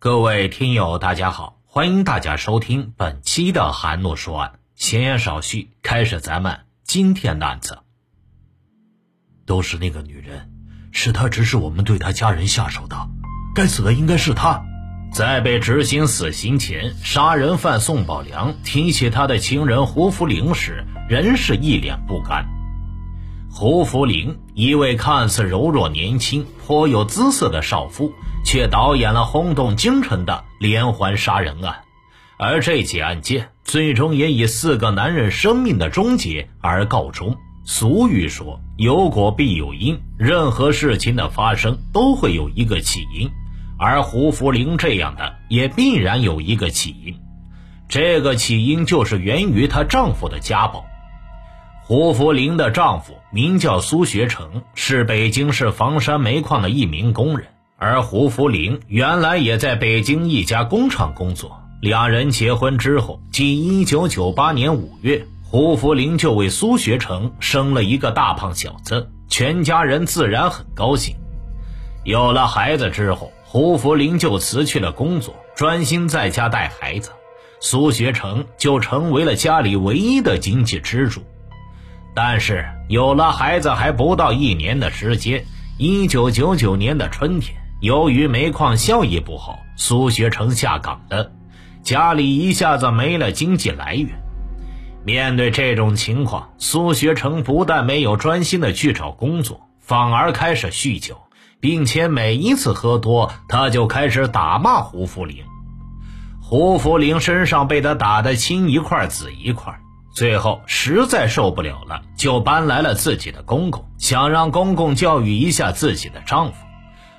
各位听友，大家好，欢迎大家收听本期的韩诺说案。闲言少叙，开始咱们今天的案子。都是那个女人，是她指使我们对她家人下手的，该死的应该是她。在被执行死刑前，杀人犯宋宝良提起他的情人胡福林时，仍是一脸不甘。胡福林，一位看似柔弱年轻、颇有姿色的少妇，却导演了轰动京城的连环杀人案，而这起案件最终也以四个男人生命的终结而告终。俗语说：“有果必有因，任何事情的发生都会有一个起因。”而胡福林这样的也必然有一个起因，这个起因就是源于她丈夫的家暴。胡福林的丈夫名叫苏学成，是北京市房山煤矿的一名工人，而胡福林原来也在北京一家工厂工作。两人结婚之后，即1998年5月，胡福林就为苏学成生了一个大胖小子，全家人自然很高兴。有了孩子之后，胡福林就辞去了工作，专心在家带孩子。苏学成就成为了家里唯一的经济支柱。但是有了孩子还不到一年的时间，一九九九年的春天，由于煤矿效益不好，苏学成下岗了，家里一下子没了经济来源。面对这种情况，苏学成不但没有专心的去找工作，反而开始酗酒。并且每一次喝多，他就开始打骂胡福林。胡福林身上被他打得青一块紫一块，最后实在受不了了，就搬来了自己的公公，想让公公教育一下自己的丈夫。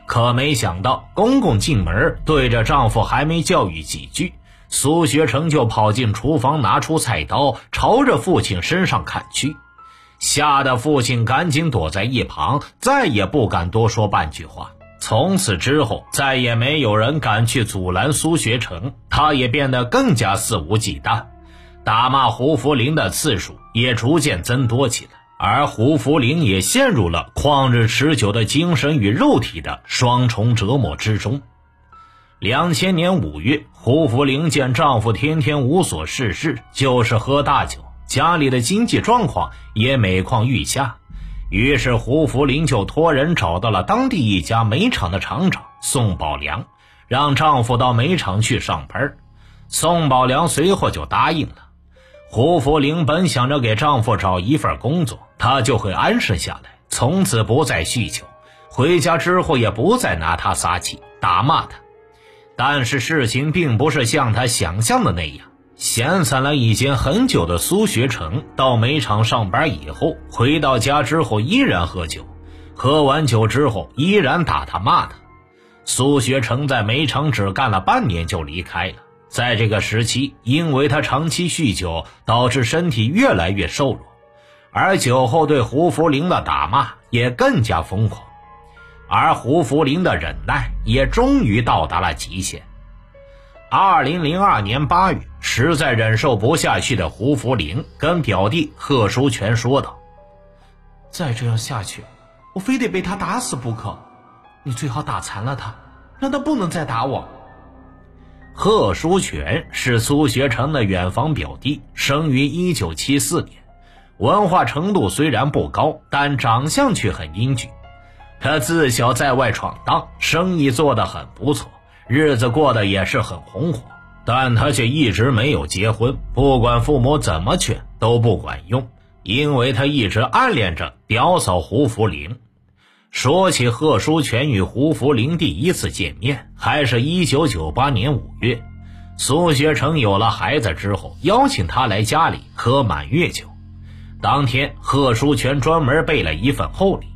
可没想到，公公进门对着丈夫还没教育几句，苏学成就跑进厨房，拿出菜刀，朝着父亲身上砍去。吓得父亲赶紧躲在一旁，再也不敢多说半句话。从此之后，再也没有人敢去阻拦苏学成，他也变得更加肆无忌惮，打骂胡福林的次数也逐渐增多起来。而胡福林也陷入了旷日持久的精神与肉体的双重折磨之中。两千年五月，胡福林见丈夫天天无所事事，就是喝大酒。家里的经济状况也每况愈下，于是胡福林就托人找到了当地一家煤厂的厂长宋宝良，让丈夫到煤厂去上班。宋宝良随后就答应了。胡福林本想着给丈夫找一份工作，他就会安生下来，从此不再酗酒，回家之后也不再拿他撒气、打骂他。但是事情并不是像他想象的那样。闲散了已经很久的苏学成，到煤厂上班以后，回到家之后依然喝酒，喝完酒之后依然打他骂他。苏学成在煤厂只干了半年就离开了。在这个时期，因为他长期酗酒，导致身体越来越瘦弱，而酒后对胡福林的打骂也更加疯狂，而胡福林的忍耐也终于到达了极限。二零零二年八月，实在忍受不下去的胡福林跟表弟贺书全说道：“再这样下去，我非得被他打死不可。你最好打残了他，让他不能再打我。”贺书全是苏学成的远房表弟，生于一九七四年，文化程度虽然不高，但长相却很英俊。他自小在外闯荡，生意做得很不错。日子过得也是很红火，但他却一直没有结婚。不管父母怎么劝都不管用，因为他一直暗恋着表嫂胡福林。说起贺书全与胡福林第一次见面，还是一九九八年五月，苏学成有了孩子之后，邀请他来家里喝满月酒。当天，贺书全专门备了一份厚礼。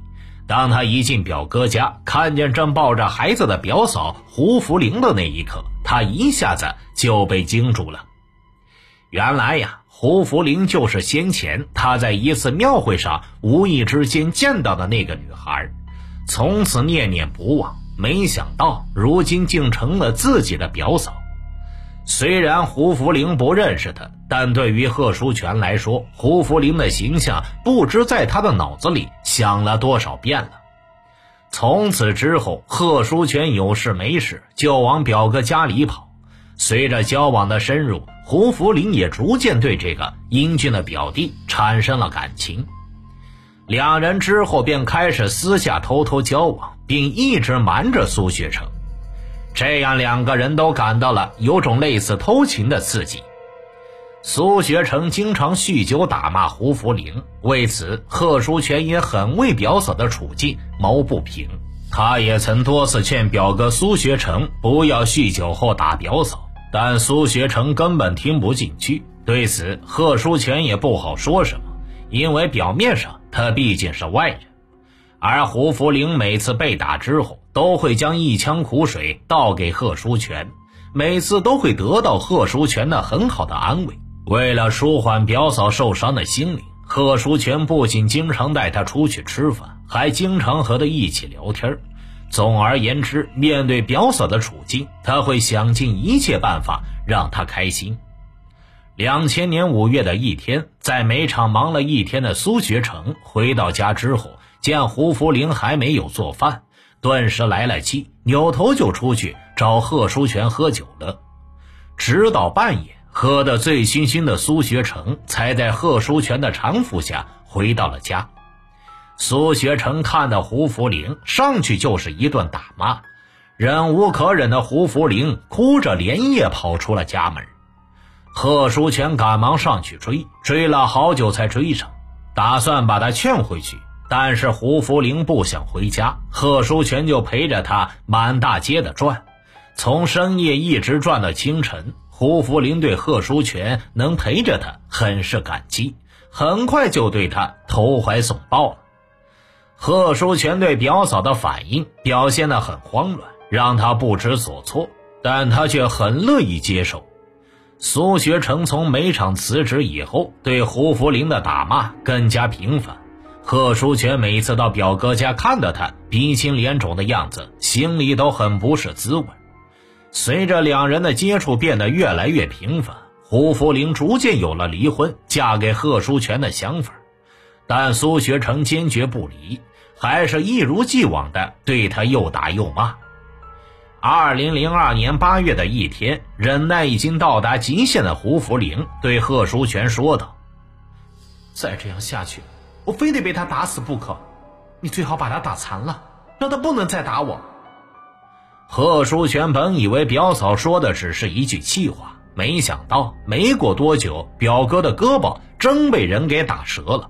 当他一进表哥家，看见正抱着孩子的表嫂胡福林的那一刻，他一下子就被惊住了。原来呀，胡福林就是先前他在一次庙会上无意之间见到的那个女孩，从此念念不忘。没想到如今竟成了自己的表嫂。虽然胡福林不认识他，但对于贺书全来说，胡福林的形象不知在他的脑子里想了多少遍了。从此之后，贺书全有事没事就往表哥家里跑。随着交往的深入，胡福林也逐渐对这个英俊的表弟产生了感情。两人之后便开始私下偷偷交往，并一直瞒着苏学成。这样，两个人都感到了有种类似偷情的刺激。苏学成经常酗酒打骂胡福林，为此贺书全也很为表嫂的处境谋不平。他也曾多次劝表哥苏学成不要酗酒后打表嫂，但苏学成根本听不进去。对此，贺书全也不好说什么，因为表面上他毕竟是外人。而胡福林每次被打之后，都会将一腔苦水倒给贺书全，每次都会得到贺书全的很好的安慰。为了舒缓表嫂受伤的心灵，贺书全不仅经常带她出去吃饭，还经常和她一起聊天。总而言之，面对表嫂的处境，他会想尽一切办法让她开心。两千年五月的一天，在煤场忙了一天的苏学成回到家之后。见胡福林还没有做饭，顿时来了气，扭头就出去找贺书全喝酒了。直到半夜，喝得醉醺醺的苏学成才在贺书全的搀扶下回到了家。苏学成看到胡福林，上去就是一顿打骂。忍无可忍的胡福林哭着连夜跑出了家门。贺书全赶忙上去追，追了好久才追上，打算把他劝回去。但是胡福林不想回家，贺书全就陪着他满大街的转，从深夜一直转到清晨。胡福林对贺书全能陪着他很是感激，很快就对他投怀送抱了。贺书全对表嫂的反应表现得很慌乱，让他不知所措，但他却很乐意接受。苏学成从煤场辞职以后，对胡福林的打骂更加频繁。贺淑全每次到表哥家，看到他鼻青脸肿的样子，心里都很不是滋味。随着两人的接触变得越来越频繁，胡福林逐渐有了离婚、嫁给贺淑全的想法，但苏学成坚决不离，还是一如既往的对他又打又骂。二零零二年八月的一天，忍耐已经到达极限的胡福林对贺书全说道：“再这样下去。”我非得被他打死不可，你最好把他打残了，让他不能再打我。贺书全本以为表嫂说的只是一句气话，没想到没过多久，表哥的胳膊真被人给打折了。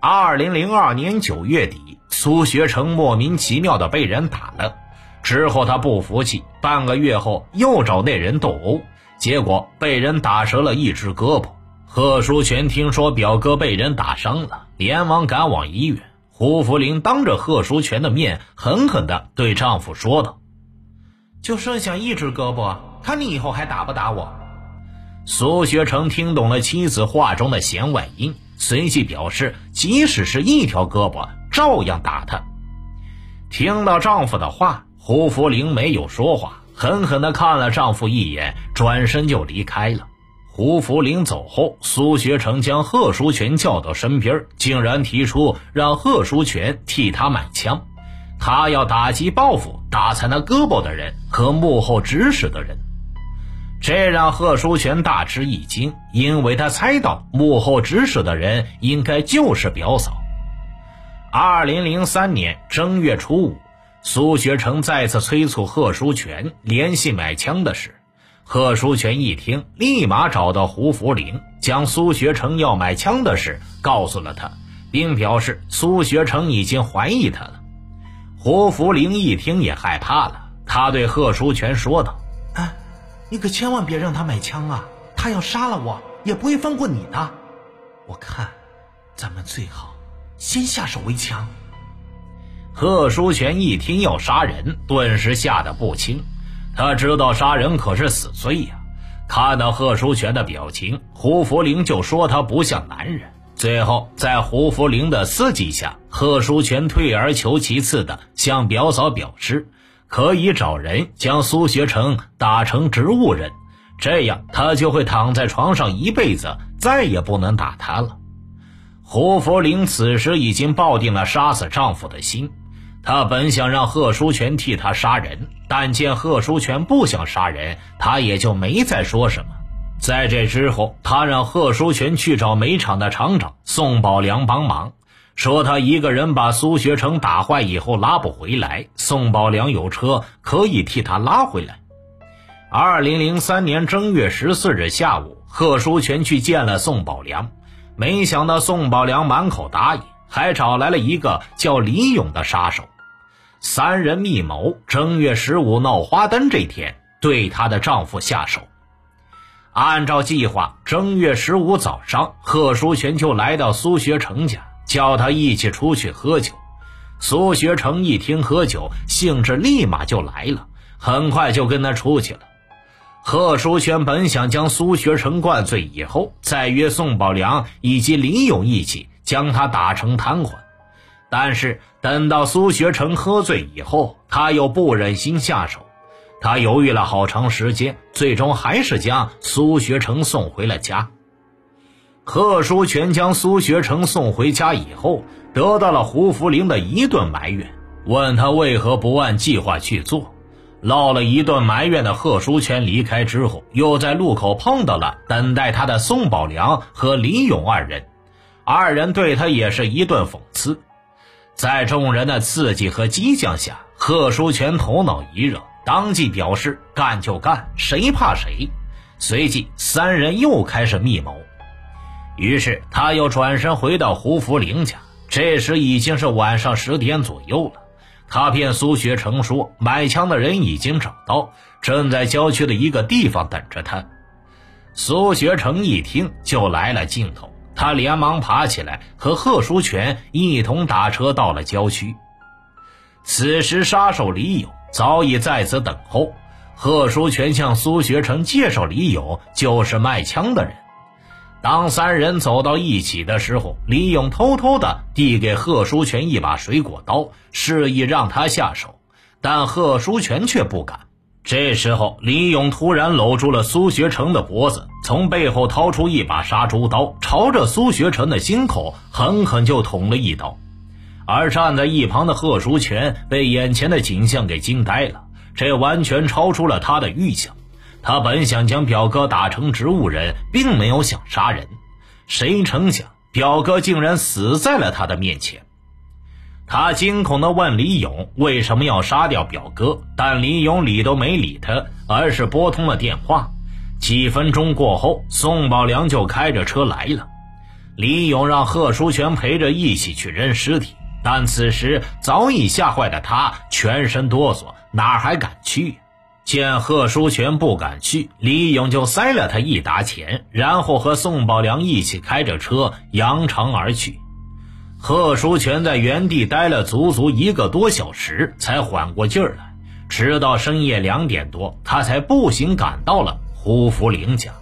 二零零二年九月底，苏学成莫名其妙的被人打了，之后他不服气，半个月后又找那人斗殴，结果被人打折了一只胳膊。贺书全听说表哥被人打伤了，连忙赶往医院。胡福林当着贺书全的面，狠狠地对丈夫说道：“就剩下一只胳膊，看你以后还打不打我？”苏学成听懂了妻子话中的弦外音，随即表示，即使是一条胳膊，照样打他。听到丈夫的话，胡福林没有说话，狠狠地看了丈夫一眼，转身就离开了。胡福林走后，苏学成将贺书全叫到身边，竟然提出让贺书全替他买枪，他要打击报复打残他胳膊的人和幕后指使的人。这让贺书全大吃一惊，因为他猜到幕后指使的人应该就是表嫂。二零零三年正月初五，苏学成再次催促贺书全联系买枪的事。贺书全一听，立马找到胡福林，将苏学成要买枪的事告诉了他，并表示苏学成已经怀疑他了。胡福林一听也害怕了，他对贺书全说道：“哎，你可千万别让他买枪啊！他要杀了我，也不会放过你的。我看，咱们最好先下手为强。”贺书全一听要杀人，顿时吓得不轻。他知道杀人可是死罪呀！看到贺书全的表情，胡福林就说他不像男人。最后，在胡福林的刺激下，贺书全退而求其次的向表嫂表示，可以找人将苏学成打成植物人，这样他就会躺在床上一辈子，再也不能打他了。胡福林此时已经抱定了杀死丈夫的心。他本想让贺书全替他杀人，但见贺书全不想杀人，他也就没再说什么。在这之后，他让贺书全去找煤厂的厂长宋宝良帮忙，说他一个人把苏学成打坏以后拉不回来，宋宝良有车可以替他拉回来。二零零三年正月十四日下午，贺书全去见了宋宝良，没想到宋宝良满口答应，还找来了一个叫李勇的杀手，三人密谋正月十五闹花灯这天对她的丈夫下手。按照计划，正月十五早上，贺淑全就来到苏学成家，叫他一起出去喝酒。苏学成一听喝酒，兴致立马就来了，很快就跟他出去了。贺淑全本想将苏学成灌醉以后，再约宋宝良以及李勇一起将他打成瘫痪，但是等到苏学成喝醉以后，他又不忍心下手，他犹豫了好长时间，最终还是将苏学成送回了家。贺书全将苏学成送回家以后，得到了胡福林的一顿埋怨，问他为何不按计划去做。唠了一顿埋怨的贺书全离开之后，又在路口碰到了等待他的宋宝良和李勇二人，二人对他也是一顿讽刺。在众人的刺激和激将下，贺书全头脑一热，当即表示干就干，谁怕谁。随即，三人又开始密谋。于是，他又转身回到胡福林家，这时已经是晚上十点左右了。他骗苏学成说买枪的人已经找到，正在郊区的一个地方等着他。苏学成一听就来了劲头，他连忙爬起来和贺书全一同打车到了郊区。此时杀手李勇早已在此等候，贺书全向苏学成介绍李勇就是卖枪的人。当三人走到一起的时候，李勇偷偷的递给贺书全一把水果刀，示意让他下手，但贺书全却不敢。这时候，李勇突然搂住了苏学成的脖子，从背后掏出一把杀猪刀，朝着苏学成的心口狠狠就捅了一刀。而站在一旁的贺书全被眼前的景象给惊呆了，这完全超出了他的预想。他本想将表哥打成植物人，并没有想杀人，谁成想表哥竟然死在了他的面前。他惊恐地问李勇为什么要杀掉表哥，但李勇理都没理他，而是拨通了电话。几分钟过后，宋宝良就开着车来了。李勇让贺书全陪着一起去扔尸体，但此时早已吓坏的他全身哆嗦，哪还敢去？见贺书全不敢去，李勇就塞了他一沓钱，然后和宋宝良一起开着车扬长而去。贺书全在原地待了足足一个多小时，才缓过劲儿来。直到深夜两点多，他才步行赶到了胡福林家。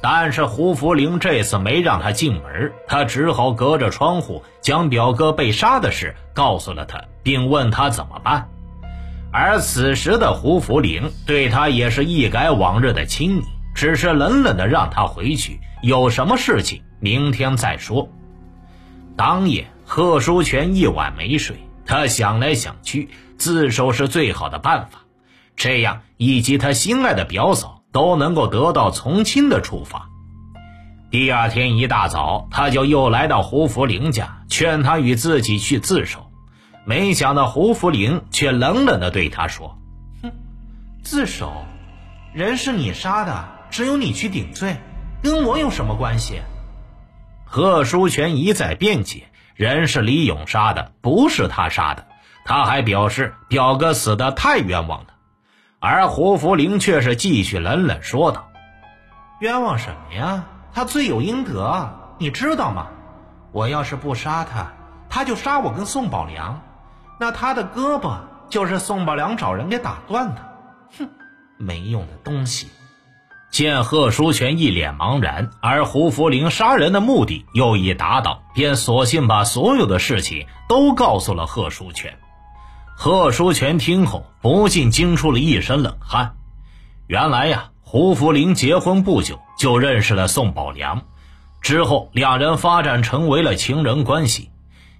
但是胡福林这次没让他进门，他只好隔着窗户将表哥被杀的事告诉了他，并问他怎么办。而此时的胡福林对他也是一改往日的亲昵，只是冷冷的让他回去，有什么事情明天再说。当夜，贺书全一晚没睡，他想来想去，自首是最好的办法，这样以及他心爱的表嫂都能够得到从轻的处罚。第二天一大早，他就又来到胡福林家，劝他与自己去自首。没想到胡福林却冷冷地对他说：“哼，自首，人是你杀的，只有你去顶罪，跟我有什么关系？”贺书全一再辩解：“人是李勇杀的，不是他杀的。”他还表示表哥死的太冤枉了。而胡福林却是继续冷冷说道：“冤枉什么呀？他罪有应得，你知道吗？我要是不杀他，他就杀我跟宋宝良。”那他的胳膊就是宋宝良找人给打断的，哼，没用的东西！见贺书全一脸茫然，而胡福林杀人的目的又已达到，便索性把所有的事情都告诉了贺书全。贺书全听后不禁惊出了一身冷汗。原来呀，胡福林结婚不久就认识了宋宝良，之后两人发展成为了情人关系。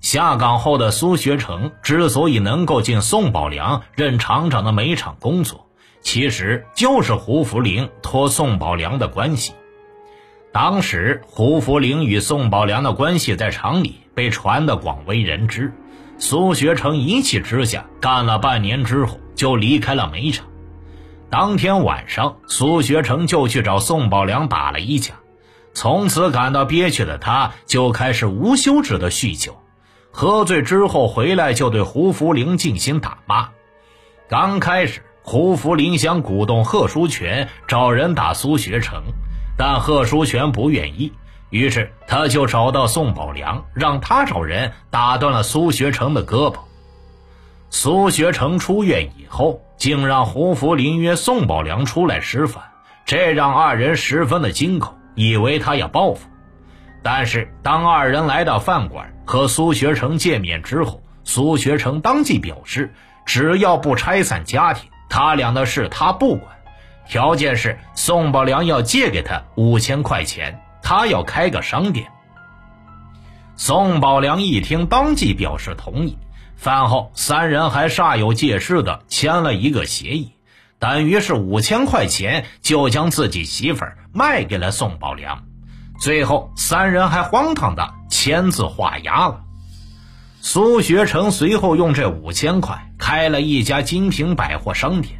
下岗后的苏学成之所以能够进宋宝良任厂长的煤厂工作，其实就是胡福林托宋宝良的关系。当时胡福林与宋宝良的关系在厂里被传得广为人知，苏学成一气之下干了半年之后就离开了煤厂。当天晚上，苏学成就去找宋宝良打了一架，从此感到憋屈的他就开始无休止的酗酒。喝醉之后回来就对胡福林进行打骂。刚开始，胡福林想鼓动贺书全找人打苏学成，但贺书全不愿意。于是他就找到宋宝良，让他找人打断了苏学成的胳膊。苏学成出院以后，竟让胡福林约宋宝良出来吃饭，这让二人十分的惊恐，以为他要报复。但是当二人来到饭馆。和苏学成见面之后，苏学成当即表示，只要不拆散家庭，他俩的事他不管，条件是宋宝良要借给他五千块钱，他要开个商店。宋宝良一听，当即表示同意。饭后，三人还煞有介事的签了一个协议，等于是五千块钱就将自己媳妇儿卖给了宋宝良。最后，三人还荒唐的签字画押了。苏学成随后用这五千块开了一家精品百货商店。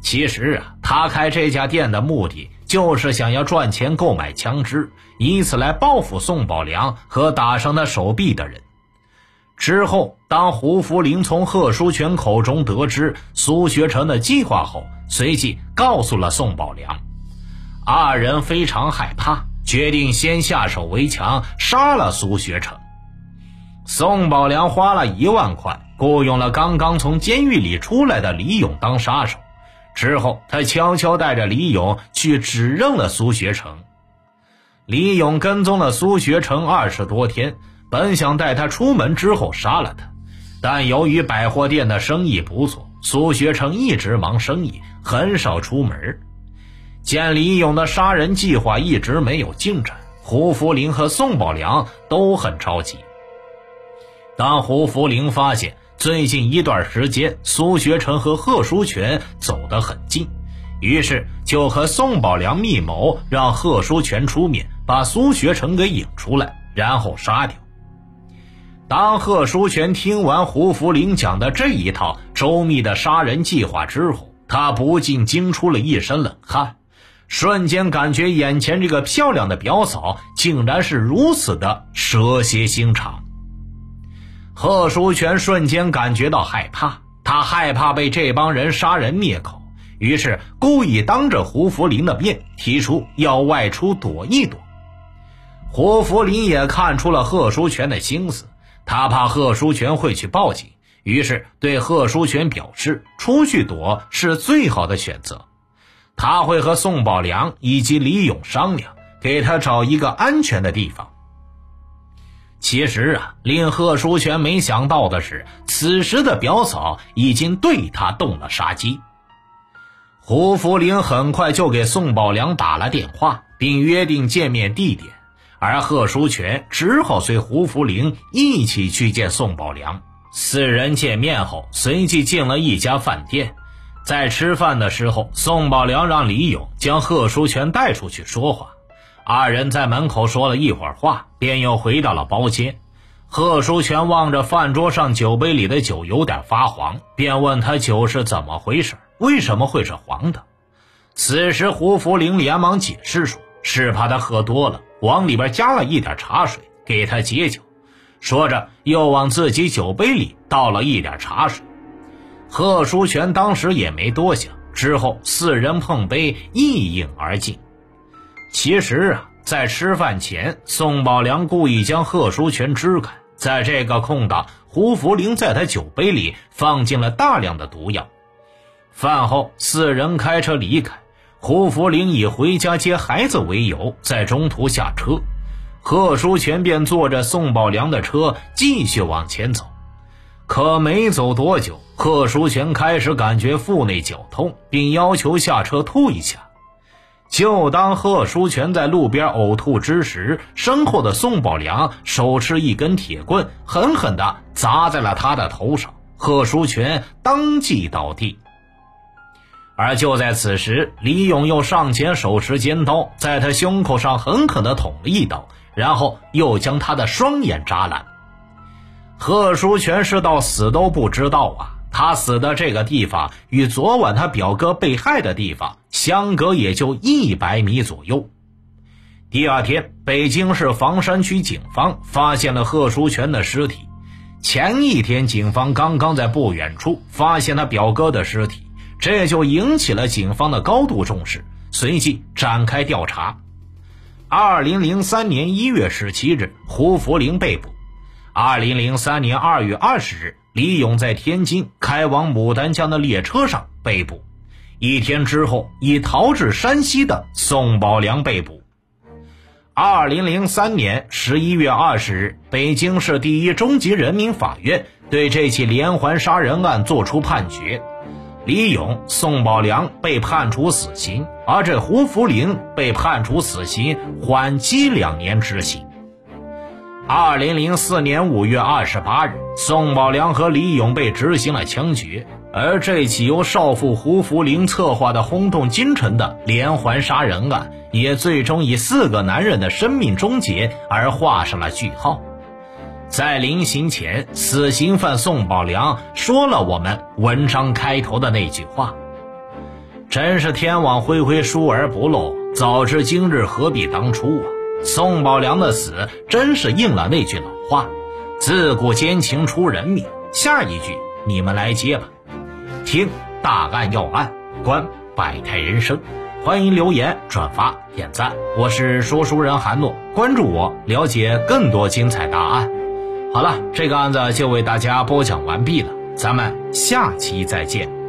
其实啊，他开这家店的目的就是想要赚钱购买枪支，以此来报复宋宝良和打伤他手臂的人。之后，当胡福林从贺书全口中得知苏学成的计划后，随即告诉了宋宝良。二人非常害怕。决定先下手为强，杀了苏学成。宋宝良花了一万块雇佣了刚刚从监狱里出来的李勇当杀手，之后他悄悄带着李勇去指认了苏学成。李勇跟踪了苏学成二十多天，本想带他出门之后杀了他，但由于百货店的生意不错，苏学成一直忙生意，很少出门。见李勇的杀人计划一直没有进展，胡福林和宋宝良都很着急。当胡福林发现最近一段时间苏学成和贺书全走得很近，于是就和宋宝良密谋，让贺书全出面把苏学成给引出来，然后杀掉。当贺书全听完胡福林讲的这一套周密的杀人计划之后，他不禁惊出了一身冷汗。瞬间感觉眼前这个漂亮的表嫂竟然是如此的蛇蝎心肠。贺书全瞬间感觉到害怕，他害怕被这帮人杀人灭口，于是故意当着胡福林的面提出要外出躲一躲。胡福林也看出了贺书全的心思，他怕贺书全会去报警，于是对贺书全表示出去躲是最好的选择。他会和宋宝良以及李勇商量，给他找一个安全的地方。其实啊，令贺书全没想到的是，此时的表嫂已经对他动了杀机。胡福林很快就给宋宝良打了电话，并约定见面地点，而贺书全只好随胡福林一起去见宋宝良。四人见面后，随即进了一家饭店。在吃饭的时候，宋宝良让李勇将贺书全带出去说话。二人在门口说了一会儿话，便又回到了包间。贺书全望着饭桌上酒杯里的酒有点发黄，便问他酒是怎么回事，为什么会是黄的。此时胡福林连忙解释说，是怕他喝多了，往里边加了一点茶水给他解酒。说着，又往自己酒杯里倒了一点茶水。贺书全当时也没多想，之后四人碰杯一饮而尽。其实啊，在吃饭前，宋宝良故意将贺书全支开，在这个空档，胡福林在他酒杯里放进了大量的毒药。饭后，四人开车离开，胡福林以回家接孩子为由，在中途下车，贺书全便坐着宋宝良的车继续往前走。可没走多久，贺书全开始感觉腹内绞痛，并要求下车吐一下。就当贺书全在路边呕吐之时，身后的宋宝良手持一根铁棍，狠狠地砸在了他的头上，贺书全当即倒地。而就在此时，李勇又上前手持尖刀，在他胸口上狠狠地捅了一刀，然后又将他的双眼扎烂。贺书全是到死都不知道啊，他死的这个地方与昨晚他表哥被害的地方相隔也就一百米左右。第二天，北京市房山区警方发现了贺书全的尸体。前一天，警方刚刚在不远处发现他表哥的尸体。这就引起了警方的高度重视，随即展开调查。二零零三年一月十七日，胡福林被捕。二零零三年二月二十日，李勇在天津开往牡丹江的列车上被捕。一天之后，已逃至山西的宋宝良被捕。二零零三年十一月二十日，北京市第一中级人民法院对这起连环杀人案作出判决。李勇、宋宝良被判处死刑，而这胡福林被判处死刑，缓期两年执行。二零零四年五月二十八日，宋宝良和李勇被执行了枪决，而这起由少妇胡福林策划的轰动京城的连环杀人案，也最终以四个男人的生命终结而画上了句号。在临行前，死刑犯宋宝良说了我们文章开头的那句话：“真是天网恢恢，疏而不漏。早知今日，何必当初啊！”宋宝良的死真是应了那句老话：“自古奸情出人命。”下一句你们来接吧。听大案要案，观百态人生，欢迎留言、转发、点赞。我是说书人韩诺，关注我，了解更多精彩大案。好了，这个案子就为大家播讲完毕了，咱们下期再见。